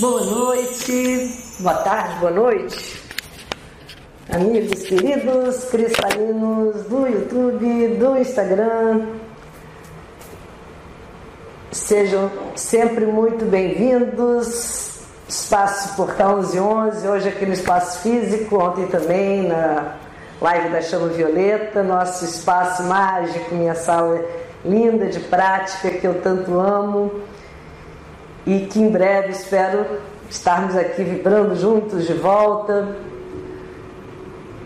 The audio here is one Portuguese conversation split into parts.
Boa noite, boa tarde, boa noite, amigos queridos cristalinos do YouTube, do Instagram. Sejam sempre muito bem-vindos. Espaço Portal 1111, hoje aqui no espaço físico, ontem também na live da Chama Violeta, nosso espaço mágico, minha sala linda de prática que eu tanto amo e que em breve espero estarmos aqui vibrando juntos de volta.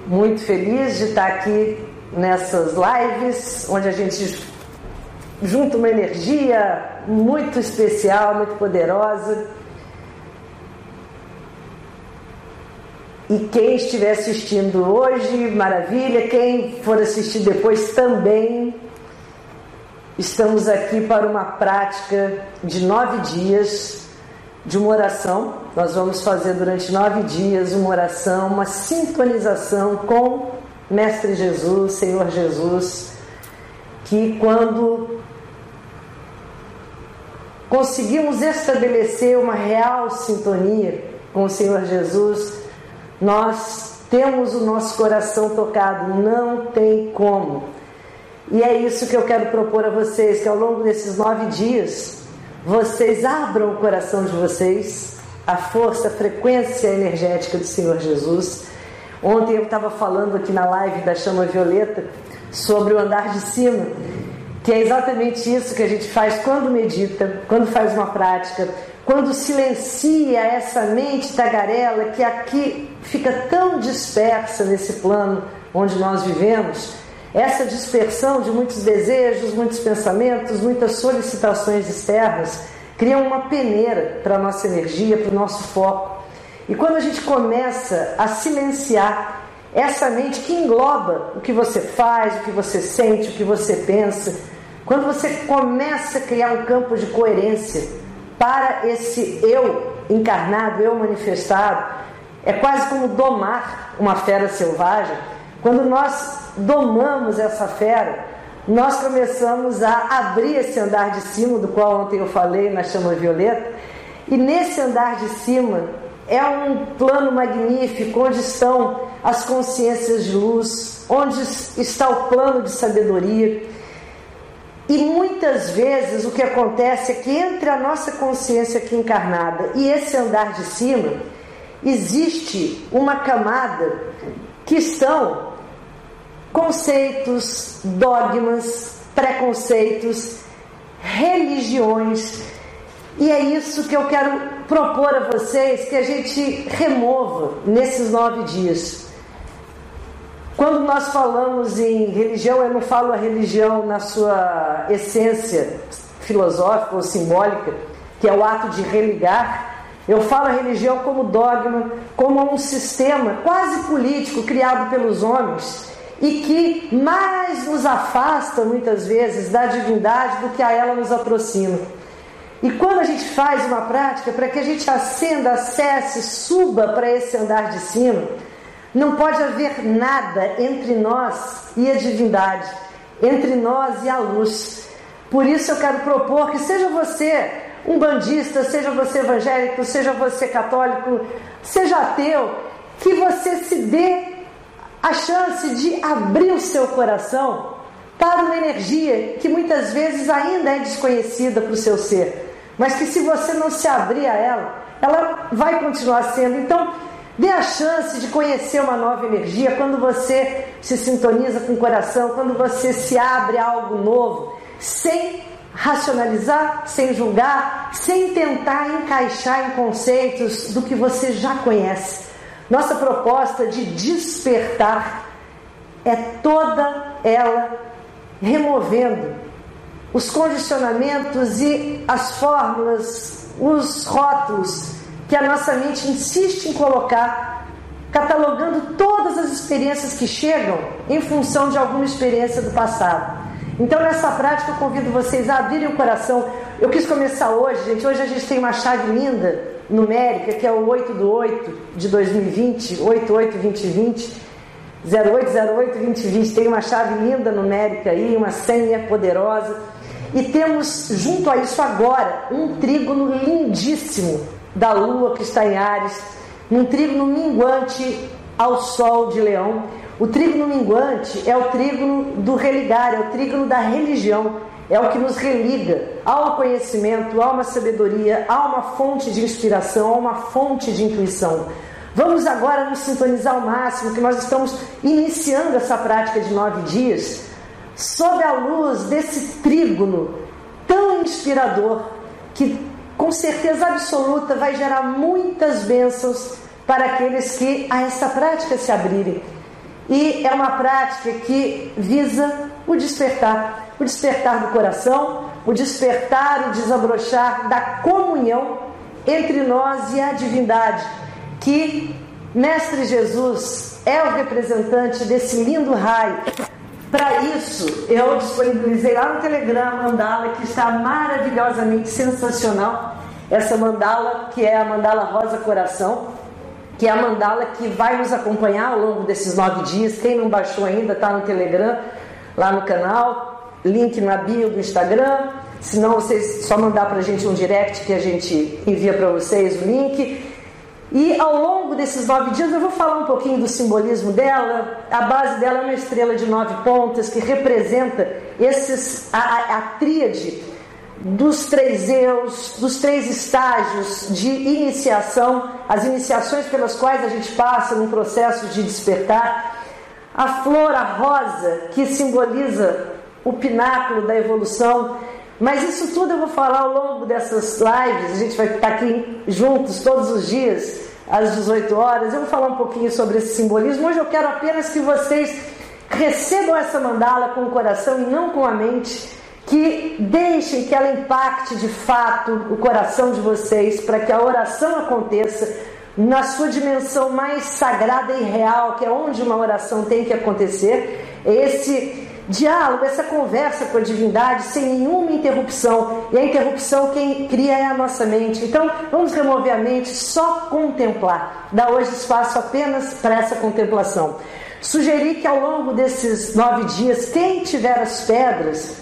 Muito feliz de estar aqui nessas lives, onde a gente junta uma energia muito especial, muito poderosa. E quem estiver assistindo hoje, maravilha. Quem for assistir depois também, Estamos aqui para uma prática de nove dias de uma oração. Nós vamos fazer durante nove dias uma oração, uma sintonização com Mestre Jesus, Senhor Jesus, que quando conseguimos estabelecer uma real sintonia com o Senhor Jesus, nós temos o nosso coração tocado, não tem como e é isso que eu quero propor a vocês: que ao longo desses nove dias, vocês abram o coração de vocês à força, à frequência energética do Senhor Jesus. Ontem eu estava falando aqui na live da Chama Violeta sobre o andar de cima, que é exatamente isso que a gente faz quando medita, quando faz uma prática, quando silencia essa mente tagarela que aqui fica tão dispersa nesse plano onde nós vivemos essa dispersão de muitos desejos, muitos pensamentos, muitas solicitações externas cria uma peneira para a nossa energia, para o nosso foco. E quando a gente começa a silenciar essa mente que engloba o que você faz, o que você sente, o que você pensa, quando você começa a criar um campo de coerência para esse eu encarnado, eu manifestado, é quase como domar uma fera selvagem quando nós domamos essa fera, nós começamos a abrir esse andar de cima, do qual ontem eu falei na chama violeta, e nesse andar de cima é um plano magnífico onde estão as consciências de luz, onde está o plano de sabedoria. E muitas vezes o que acontece é que entre a nossa consciência aqui encarnada e esse andar de cima, existe uma camada que estão conceitos, dogmas, preconceitos, religiões. E é isso que eu quero propor a vocês que a gente remova nesses nove dias. Quando nós falamos em religião, eu não falo a religião na sua essência filosófica ou simbólica, que é o ato de religar. Eu falo a religião como dogma, como um sistema quase político criado pelos homens e que mais nos afasta muitas vezes da divindade do que a ela nos aproxima. E quando a gente faz uma prática para que a gente acenda, acesse, suba para esse andar de cima, não pode haver nada entre nós e a divindade, entre nós e a luz. Por isso eu quero propor que seja você um bandista, seja você evangélico, seja você católico, seja ateu, que você se dê a chance de abrir o seu coração para uma energia que muitas vezes ainda é desconhecida para o seu ser, mas que se você não se abrir a ela, ela vai continuar sendo. Então, dê a chance de conhecer uma nova energia quando você se sintoniza com o coração, quando você se abre a algo novo, sem racionalizar, sem julgar, sem tentar encaixar em conceitos do que você já conhece. Nossa proposta de despertar é toda ela removendo os condicionamentos e as fórmulas, os rótulos que a nossa mente insiste em colocar, catalogando todas as experiências que chegam em função de alguma experiência do passado. Então, nessa prática, eu convido vocês a abrirem o coração. Eu quis começar hoje, gente. Hoje a gente tem uma chave linda, numérica, que é o 8 do 8 de 2020, 882020. 0808 2020 tem uma chave linda numérica aí, uma senha poderosa. E temos junto a isso agora um trígono lindíssimo da Lua que está em Ares, um trígono minguante ao Sol de Leão. O trígono minguante é o trígono do religar, é o trígono da religião, é o que nos religa ao conhecimento, a uma sabedoria, a uma fonte de inspiração, a uma fonte de intuição. Vamos agora nos sintonizar ao máximo, que nós estamos iniciando essa prática de nove dias, sob a luz desse trígono tão inspirador, que com certeza absoluta vai gerar muitas bênçãos para aqueles que a essa prática se abrirem. E é uma prática que visa o despertar o despertar do coração, o despertar e desabrochar da comunhão entre nós e a divindade que Mestre Jesus é o representante desse lindo raio. Para isso, eu disponibilizei lá no Telegram a mandala que está maravilhosamente sensacional. Essa mandala, que é a mandala Rosa Coração, que é a mandala que vai nos acompanhar ao longo desses nove dias. Quem não baixou ainda, está no Telegram, lá no canal, link na bio do Instagram. Se não, vocês só mandar para a gente um direct que a gente envia para vocês o link. E ao longo desses nove dias eu vou falar um pouquinho do simbolismo dela. A base dela é uma estrela de nove pontas que representa esses, a, a, a tríade dos três eus, dos três estágios de iniciação, as iniciações pelas quais a gente passa num processo de despertar. A flor, a rosa, que simboliza o pináculo da evolução. Mas isso tudo eu vou falar ao longo dessas lives. A gente vai estar aqui juntos todos os dias, às 18 horas. Eu vou falar um pouquinho sobre esse simbolismo. Hoje eu quero apenas que vocês recebam essa mandala com o coração e não com a mente. Que deixem que ela impacte de fato o coração de vocês, para que a oração aconteça na sua dimensão mais sagrada e real, que é onde uma oração tem que acontecer. Esse diálogo, essa conversa com a divindade sem nenhuma interrupção. E a interrupção quem cria é a nossa mente. Então, vamos remover a mente, só contemplar. Dá hoje espaço apenas para essa contemplação. Sugeri que ao longo desses nove dias, quem tiver as pedras,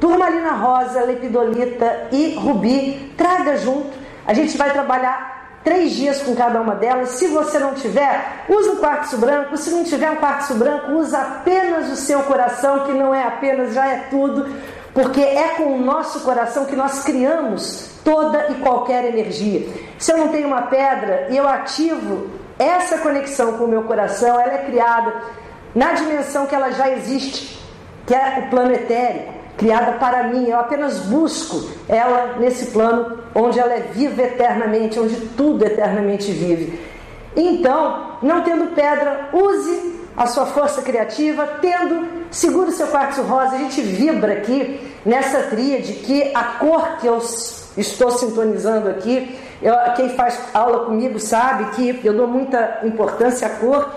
turmalina rosa, lepidolita e rubi, traga junto. A gente vai trabalhar três dias com cada uma delas. Se você não tiver, usa um quartzo branco. Se não tiver um quartzo branco, usa apenas o seu coração, que não é apenas, já é tudo, porque é com o nosso coração que nós criamos toda e qualquer energia. Se eu não tenho uma pedra e eu ativo essa conexão com o meu coração, ela é criada na dimensão que ela já existe, que é o plano etérico criada para mim. Eu apenas busco ela nesse plano onde ela é viva eternamente, onde tudo eternamente vive. Então, não tendo pedra, use a sua força criativa, tendo, segura o seu quartzo rosa. A gente vibra aqui nessa tríade que a cor que eu estou sintonizando aqui, eu, quem faz aula comigo sabe que eu dou muita importância à cor.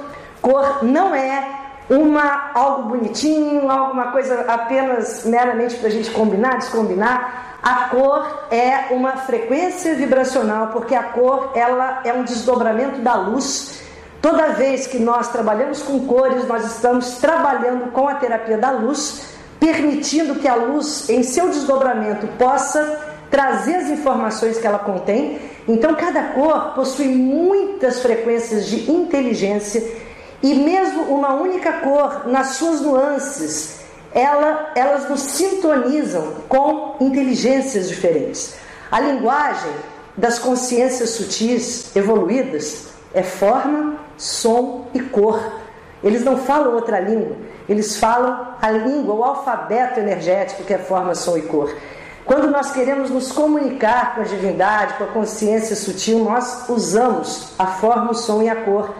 Cor não é uma algo bonitinho, alguma coisa apenas meramente para a gente combinar, descombinar. A cor é uma frequência vibracional, porque a cor ela é um desdobramento da luz. Toda vez que nós trabalhamos com cores, nós estamos trabalhando com a terapia da luz, permitindo que a luz, em seu desdobramento, possa trazer as informações que ela contém. Então, cada cor possui muitas frequências de inteligência e mesmo uma única cor, nas suas nuances, ela, elas nos sintonizam com inteligências diferentes. A linguagem das consciências sutis evoluídas é forma, som e cor. Eles não falam outra língua, eles falam a língua, o alfabeto energético que é forma, som e cor. Quando nós queremos nos comunicar com a divindade, com a consciência sutil, nós usamos a forma, o som e a cor.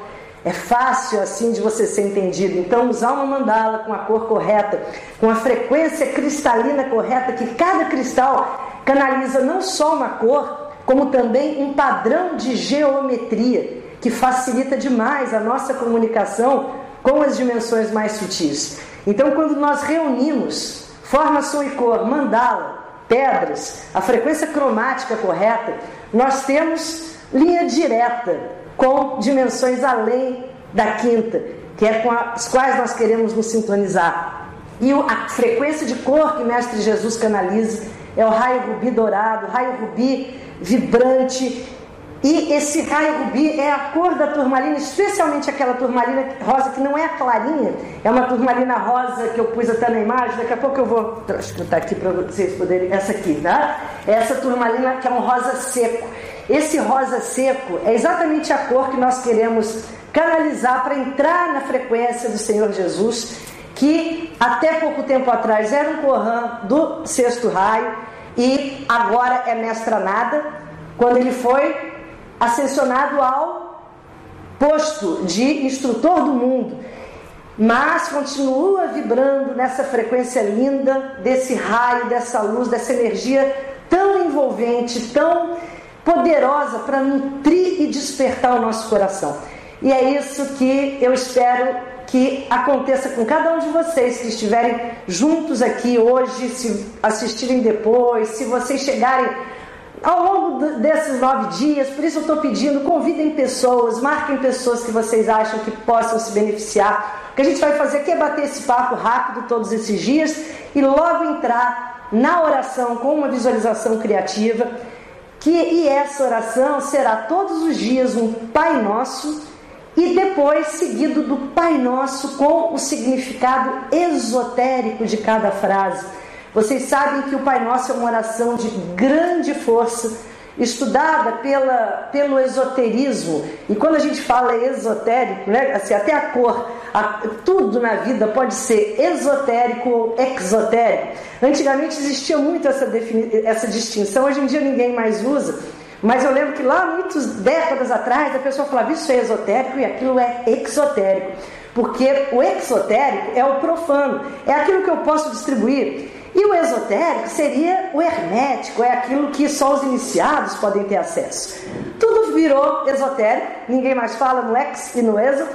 É fácil assim de você ser entendido. Então, usar uma mandala com a cor correta, com a frequência cristalina correta, que cada cristal canaliza não só uma cor, como também um padrão de geometria que facilita demais a nossa comunicação com as dimensões mais sutis. Então, quando nós reunimos forma, som e cor, mandala, pedras, a frequência cromática correta, nós temos linha direta com dimensões além da quinta, que é com as quais nós queremos nos sintonizar. E a frequência de cor que Mestre Jesus canaliza é o raio rubi dourado, raio rubi vibrante. E esse raio rubi é a cor da turmalina, especialmente aquela turmalina rosa que não é a clarinha, é uma turmalina rosa que eu pus até na imagem. Daqui a pouco eu vou botar aqui para vocês poderem. Essa aqui, tá? Essa turmalina que é um rosa seco. Esse rosa seco é exatamente a cor que nós queremos canalizar para entrar na frequência do Senhor Jesus, que até pouco tempo atrás era um Corã do sexto raio e agora é mestra nada, quando ele foi ascensionado ao posto de instrutor do mundo, mas continua vibrando nessa frequência linda desse raio, dessa luz, dessa energia tão envolvente, tão poderosa para nutrir e despertar o nosso coração. E é isso que eu espero que aconteça com cada um de vocês que estiverem juntos aqui hoje, se assistirem depois, se vocês chegarem ao longo desses nove dias. Por isso eu estou pedindo, convidem pessoas, marquem pessoas que vocês acham que possam se beneficiar. O que a gente vai fazer aqui é bater esse papo rápido todos esses dias e logo entrar na oração com uma visualização criativa. Que, e essa oração será todos os dias um Pai Nosso e depois seguido do Pai Nosso com o significado esotérico de cada frase. Vocês sabem que o Pai Nosso é uma oração de grande força, estudada pela, pelo esoterismo. E quando a gente fala esotérico, né, assim, até a cor, a, tudo na vida pode ser esotérico ou exotérico. Antigamente existia muito essa, essa distinção, hoje em dia ninguém mais usa. Mas eu lembro que lá, muitas décadas atrás, a pessoa falava isso é esotérico e aquilo é exotérico. Porque o exotérico é o profano, é aquilo que eu posso distribuir. E o esotérico seria o hermético, é aquilo que só os iniciados podem ter acesso. Tudo virou esotérico, ninguém mais fala no ex e no exo,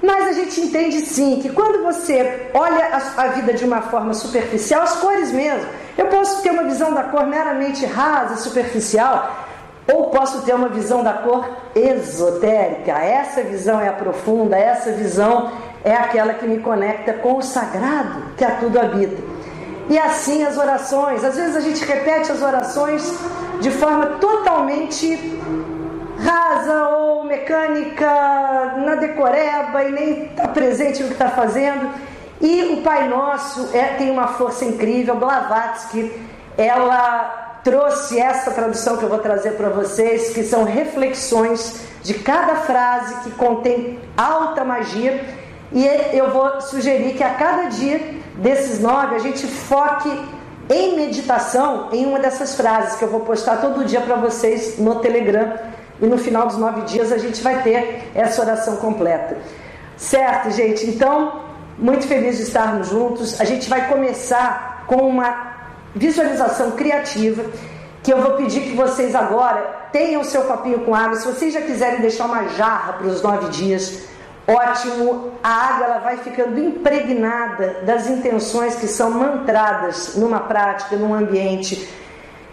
mas a gente entende sim que quando você olha a, vida de uma forma superficial, as cores mesmo, eu posso ter uma visão da cor meramente rasa, superficial, ou posso ter uma visão da cor esotérica. Essa visão é a profunda, essa visão é aquela que me conecta com o sagrado que a tudo habita. E assim as orações, às vezes a gente repete as orações de forma totalmente rasa ou mecânica, na decoreba e nem está presente no que está fazendo. E o Pai Nosso é, tem uma força incrível, Blavatsky, ela trouxe essa tradução que eu vou trazer para vocês, que são reflexões de cada frase que contém alta magia. E eu vou sugerir que a cada dia desses nove a gente foque em meditação em uma dessas frases que eu vou postar todo dia para vocês no Telegram. E no final dos nove dias a gente vai ter essa oração completa. Certo, gente? Então, muito feliz de estarmos juntos. A gente vai começar com uma visualização criativa, que eu vou pedir que vocês agora tenham seu copinho com água. Se vocês já quiserem deixar uma jarra para os nove dias, ótimo. A água ela vai ficando impregnada das intenções que são mantradas numa prática, num ambiente.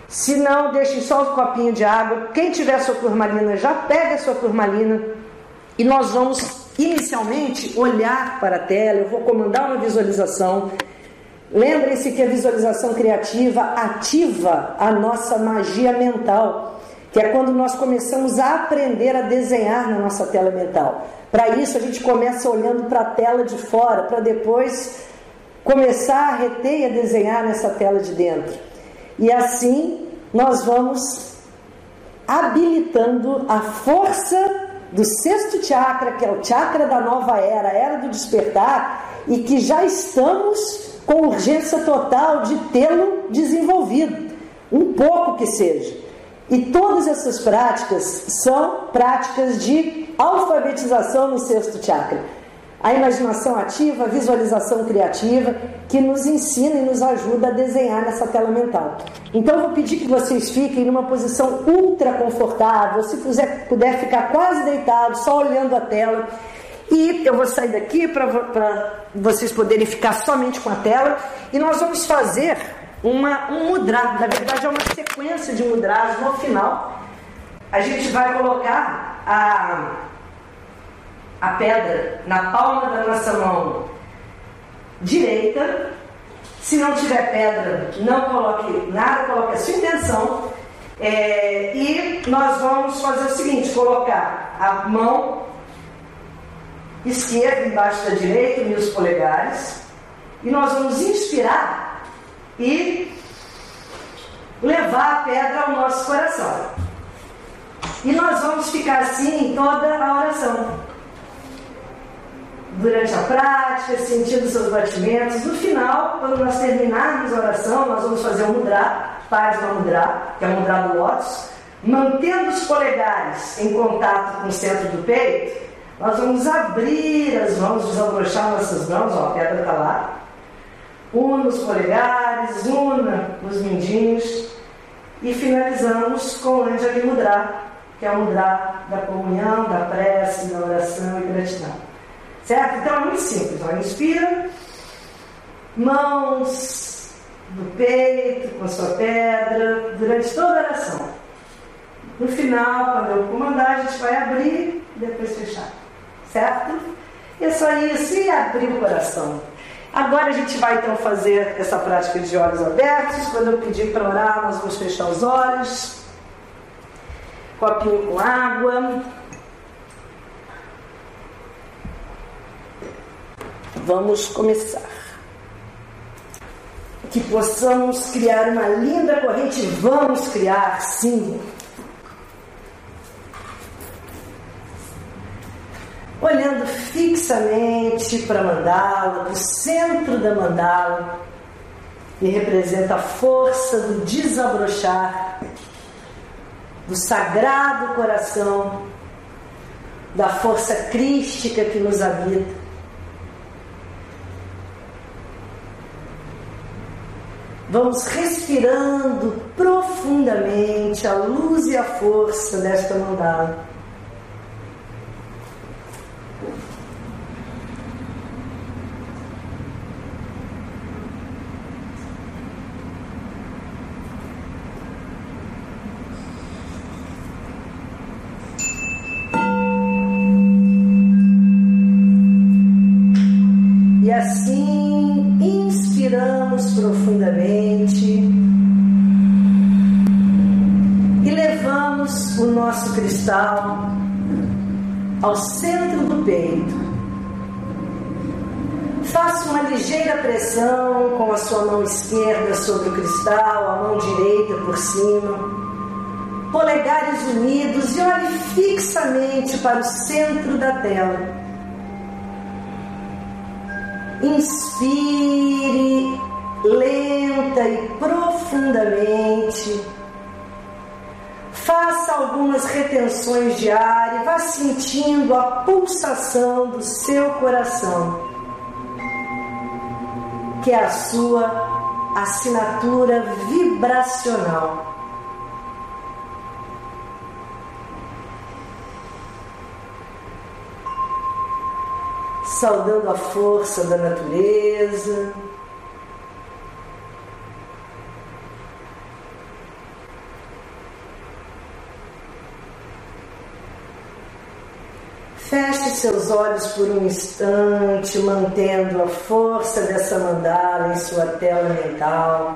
Se não, deixem só o copinho de água. Quem tiver sua turmalina, já pega a sua turmalina e nós vamos inicialmente olhar para a tela. Eu vou comandar uma visualização Lembrem-se que a visualização criativa ativa a nossa magia mental, que é quando nós começamos a aprender a desenhar na nossa tela mental. Para isso, a gente começa olhando para a tela de fora, para depois começar a reter e a desenhar nessa tela de dentro. E assim, nós vamos habilitando a força do sexto chakra, que é o chakra da nova era, a era do despertar, e que já estamos com urgência total de tê-lo desenvolvido, um pouco que seja. E todas essas práticas são práticas de alfabetização no sexto chakra. a imaginação ativa, a visualização criativa, que nos ensina e nos ajuda a desenhar nessa tela mental. Então, eu vou pedir que vocês fiquem numa posição ultra confortável, se puder, puder ficar quase deitado, só olhando a tela. E eu vou sair daqui para vocês poderem ficar somente com a tela. E nós vamos fazer uma, um mudra, na verdade é uma sequência de mudras no final. A gente vai colocar a a pedra na palma da nossa mão direita. Se não tiver pedra, não coloque nada, coloque a sua intenção. É, e nós vamos fazer o seguinte: colocar a mão esquerda embaixo da direita, os polegares, e nós vamos inspirar e levar a pedra ao nosso coração. E nós vamos ficar assim em toda a oração durante a prática, sentindo seus batimentos. No final, quando nós terminarmos a oração, nós vamos fazer um mudra, faz uma mudra, que é o mudra do lótus, mantendo os polegares em contato com o centro do peito, nós vamos abrir as mãos, desabrochar nossas mãos, ó, a pedra está lá. Una os polegares, una os mindinhos e finalizamos com o Anjali Mudra, que é o mudra da comunhão, da prece, da oração e gratidão. Certo? Então é muito simples. Ó. Inspira, mãos no peito, com a sua pedra, durante toda a oração. No final, quando eu comandar, a gente vai abrir e depois fechar. Certo? E é só isso, e abrir o coração. Agora a gente vai então fazer essa prática de olhos abertos. Quando eu pedir para orar, nós vamos fechar os olhos. Copinho com água. Vamos começar. Que possamos criar uma linda corrente, vamos criar, sim. Olhando fixamente para a mandala, para o centro da mandala, e representa a força do desabrochar, do sagrado coração, da força crística que nos habita. Vamos respirando profundamente a luz e a força desta mandala. Ao centro do peito. Faça uma ligeira pressão com a sua mão esquerda sobre o cristal, a mão direita por cima. Polegares unidos e olhe fixamente para o centro da tela. Inspire lenta e profundamente algumas retenções de ar e vá sentindo a pulsação do seu coração, que é a sua assinatura vibracional. Saudando a força da natureza. Feche seus olhos por um instante, mantendo a força dessa mandala em sua tela mental.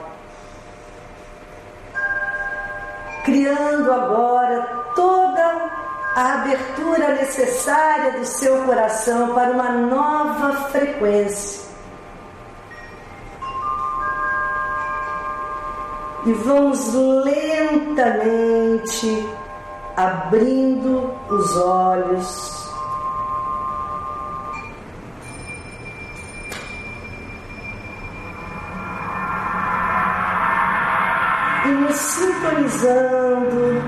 Criando agora toda a abertura necessária do seu coração para uma nova frequência. E vamos lentamente abrindo os olhos. Sintonizando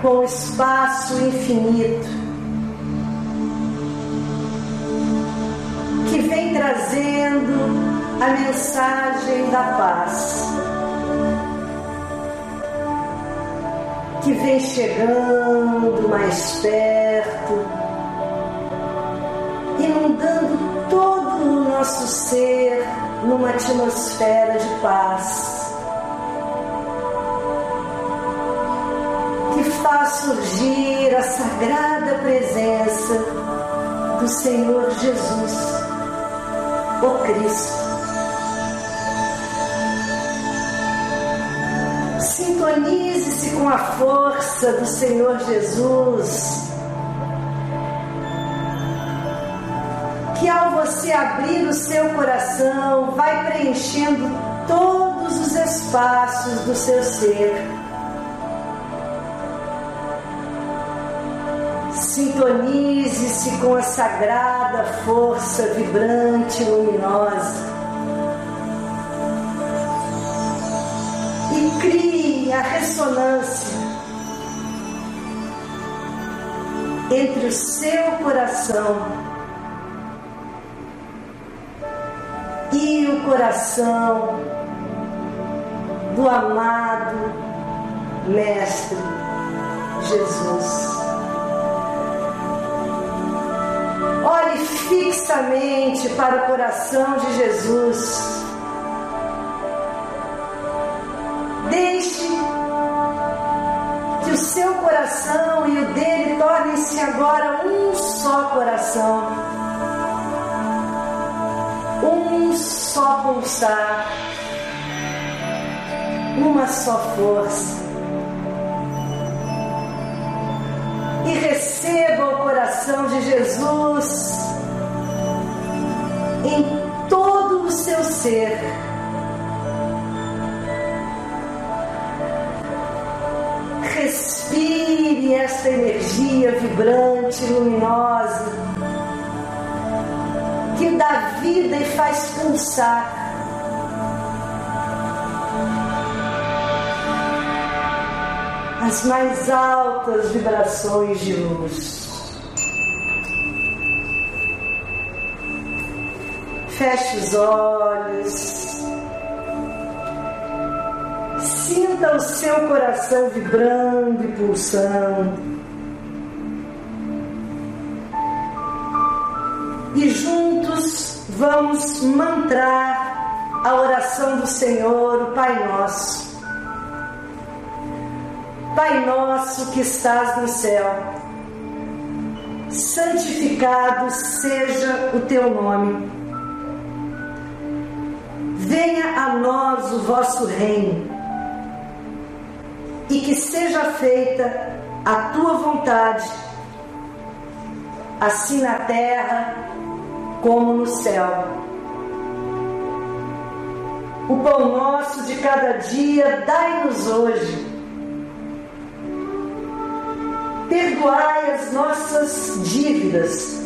com o espaço infinito. trazendo a mensagem da paz. Que vem chegando mais perto, inundando todo o nosso ser numa atmosfera de paz. Faz surgir a sagrada presença do Senhor Jesus o Cristo. Sintonize-se com a força do Senhor Jesus. Que ao você abrir o seu coração, vai preenchendo todos os espaços do seu ser. Sintonize-se com a sagrada força vibrante luminosa. E crie a ressonância entre o seu coração e o coração do amado Mestre Jesus. Olhe fixamente para o coração de Jesus. Deixe que o seu coração e o dele tornem-se agora um só coração, um só pulsar, uma só força. e receba coração de Jesus em todo o seu ser. Respire esta energia vibrante, luminosa, que dá vida e faz pulsar as mais altas vibrações de luz. Feche os olhos. Sinta o seu coração vibrando e pulsando. E juntos vamos mantrar a oração do Senhor, o Pai Nosso. Pai nosso que estás no céu, santificado seja o teu nome. Venha a nós o vosso reino. E que seja feita a tua vontade, assim na terra como no céu. O pão nosso de cada dia dai-nos hoje. Perdoai as nossas dívidas,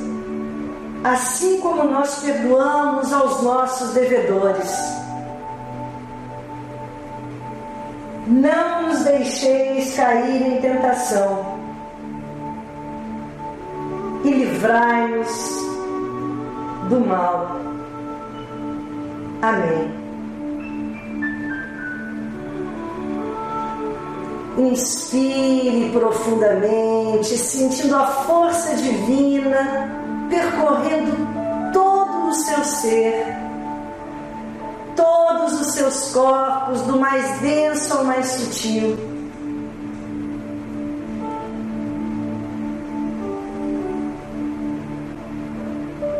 assim como nós perdoamos aos nossos devedores. Não nos deixeis cair em tentação e livrai-nos do mal. Amém. Inspire profundamente, sentindo a força divina percorrendo todo o seu ser, todos os seus corpos, do mais denso ao mais sutil.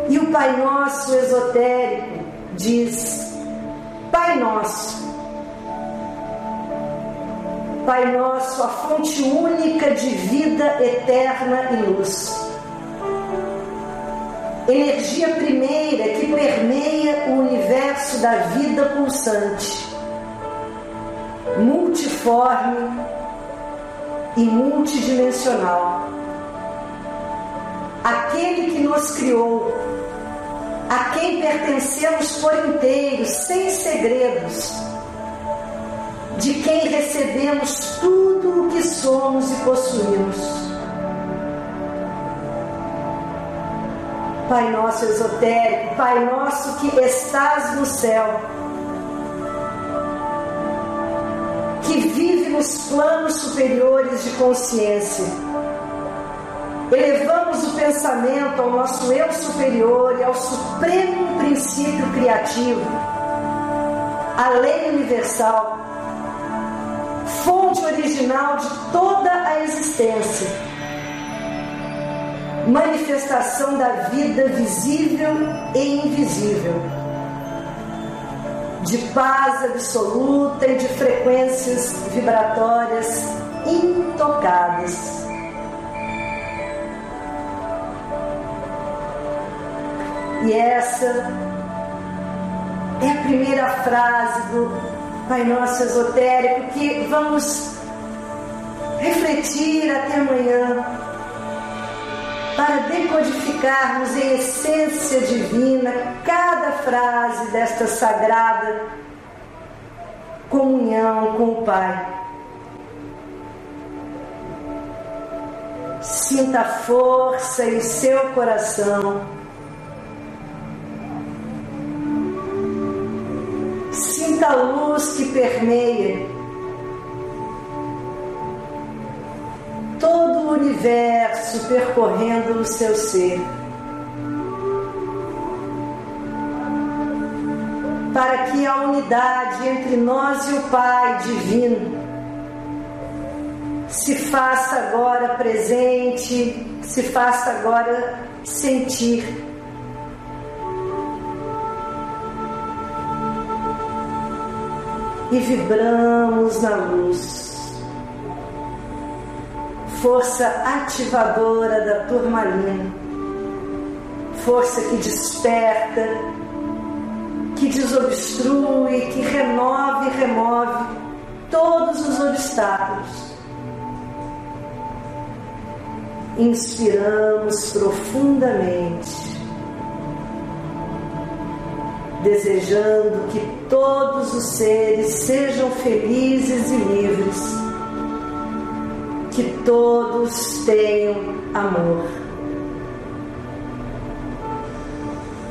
E o Pai Nosso esotérico diz: Pai Nosso Pai nosso, a fonte única de vida eterna e luz. Energia primeira que permeia o universo da vida pulsante, multiforme e multidimensional. Aquele que nos criou, a quem pertencemos por inteiro, sem segredos de quem recebemos tudo o que somos e possuímos. Pai nosso esotérico, Pai nosso que estás no céu, que vive nos planos superiores de consciência. Elevamos o pensamento ao nosso eu superior e ao supremo princípio criativo, a lei universal, fonte original de toda a existência manifestação da vida visível e invisível, de paz absoluta e de frequências vibratórias intocadas. E essa é a primeira frase do Pai Nosso Esotérico que vamos refletir até amanhã para decodificarmos em essência divina cada frase desta sagrada comunhão com o Pai. Sinta a força em seu coração. Sinta a luz que permeia universo percorrendo o seu ser. Para que a unidade entre nós e o Pai Divino se faça agora presente, se faça agora sentir. E vibramos na luz força ativadora da turmalina, força que desperta, que desobstrui, que renova e remove todos os obstáculos. Inspiramos profundamente, desejando que todos os seres sejam felizes e livres todos tenham amor.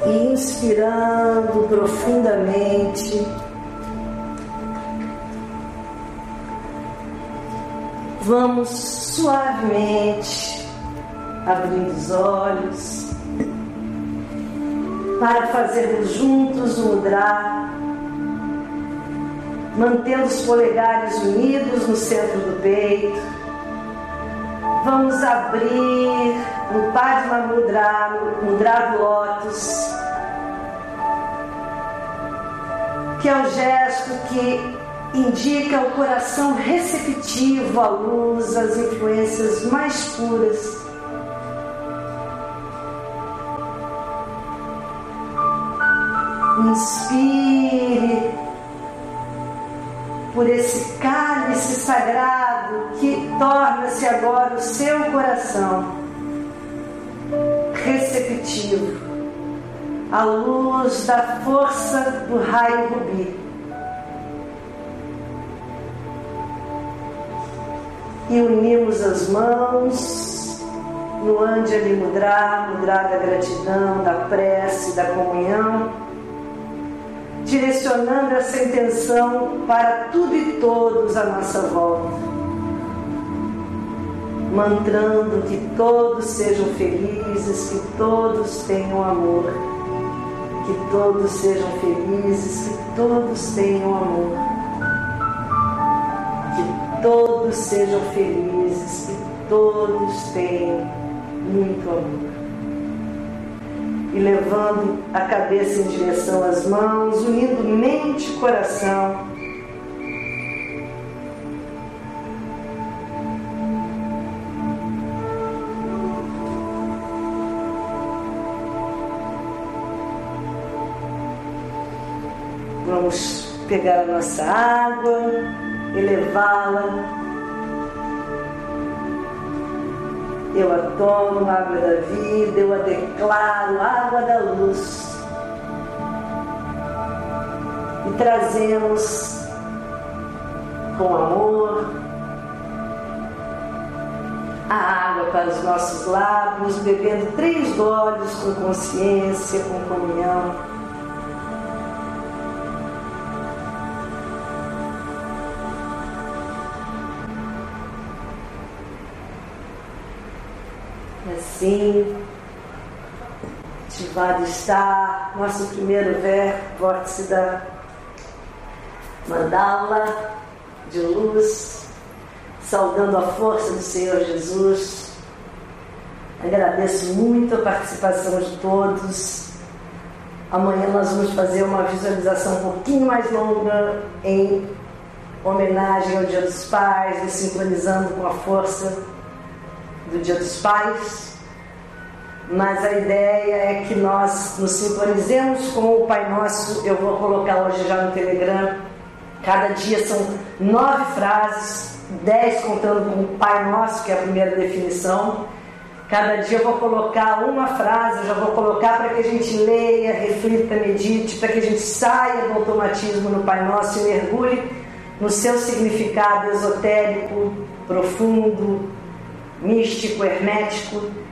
E inspirando profundamente, vamos suavemente abrindo os olhos para fazermos juntos o mudra, mantendo os polegares unidos no centro do peito Vamos abrir o Padma Mudra, Mudra do Lótus, que é o gesto que indica o coração receptivo à luz, às influências mais puras. Inspire por esse cálice sagrado que torna-se agora o seu coração receptivo à luz da força do raio rubi. E unimos as mãos no Anjali Mudra, Mudra da gratidão, da prece, da comunhão direcionando essa intenção para tudo e todos à nossa volta. Mantrando que todos sejam felizes, que todos tenham amor, que todos sejam felizes, que todos tenham amor, que todos sejam felizes, que todos tenham muito amor e levando a cabeça em direção às mãos, unindo mente e coração. Vamos pegar a nossa água, elevá-la Eu a tomo, água da vida, eu a declaro, água da luz. E trazemos com amor a água para os nossos lábios, bebendo três goles com consciência, com comunhão. Assim, ativado está nosso primeiro vórtice da mandala de luz, saudando a força do Senhor Jesus. Agradeço muito a participação de todos. Amanhã nós vamos fazer uma visualização um pouquinho mais longa em homenagem ao Dia dos Pais, sincronizando com a força do Dia dos Pais. Mas a ideia é que nós nos sintonizemos com o Pai Nosso. Eu vou colocar hoje já no Telegram. Cada dia são nove frases, dez contando com o Pai Nosso, que é a primeira definição. Cada dia eu vou colocar uma frase, já vou colocar para que a gente leia, reflita, medite, para que a gente saia do automatismo no Pai Nosso e mergulhe no seu significado esotérico, profundo, místico, hermético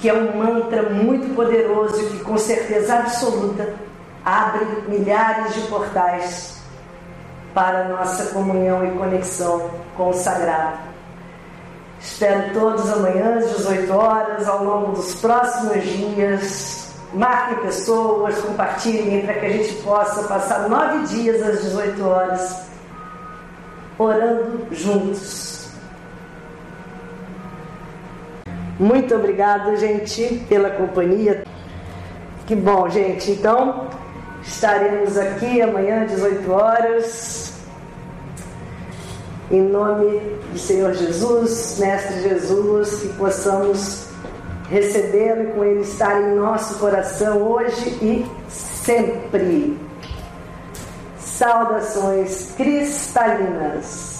que é um mantra muito poderoso que, com certeza absoluta, abre milhares de portais para a nossa comunhão e conexão com o sagrado. Espero todos amanhã às 18 horas, ao longo dos próximos dias. Marquem pessoas, compartilhem para que a gente possa passar nove dias às 18 horas orando juntos Muito obrigado, gente, pela companhia. Que bom, gente. Então, estaremos aqui amanhã, 18 horas. Em nome do Senhor Jesus, Mestre Jesus, que possamos recebê-lo e com ele estar em nosso coração hoje e sempre. Saudações cristalinas.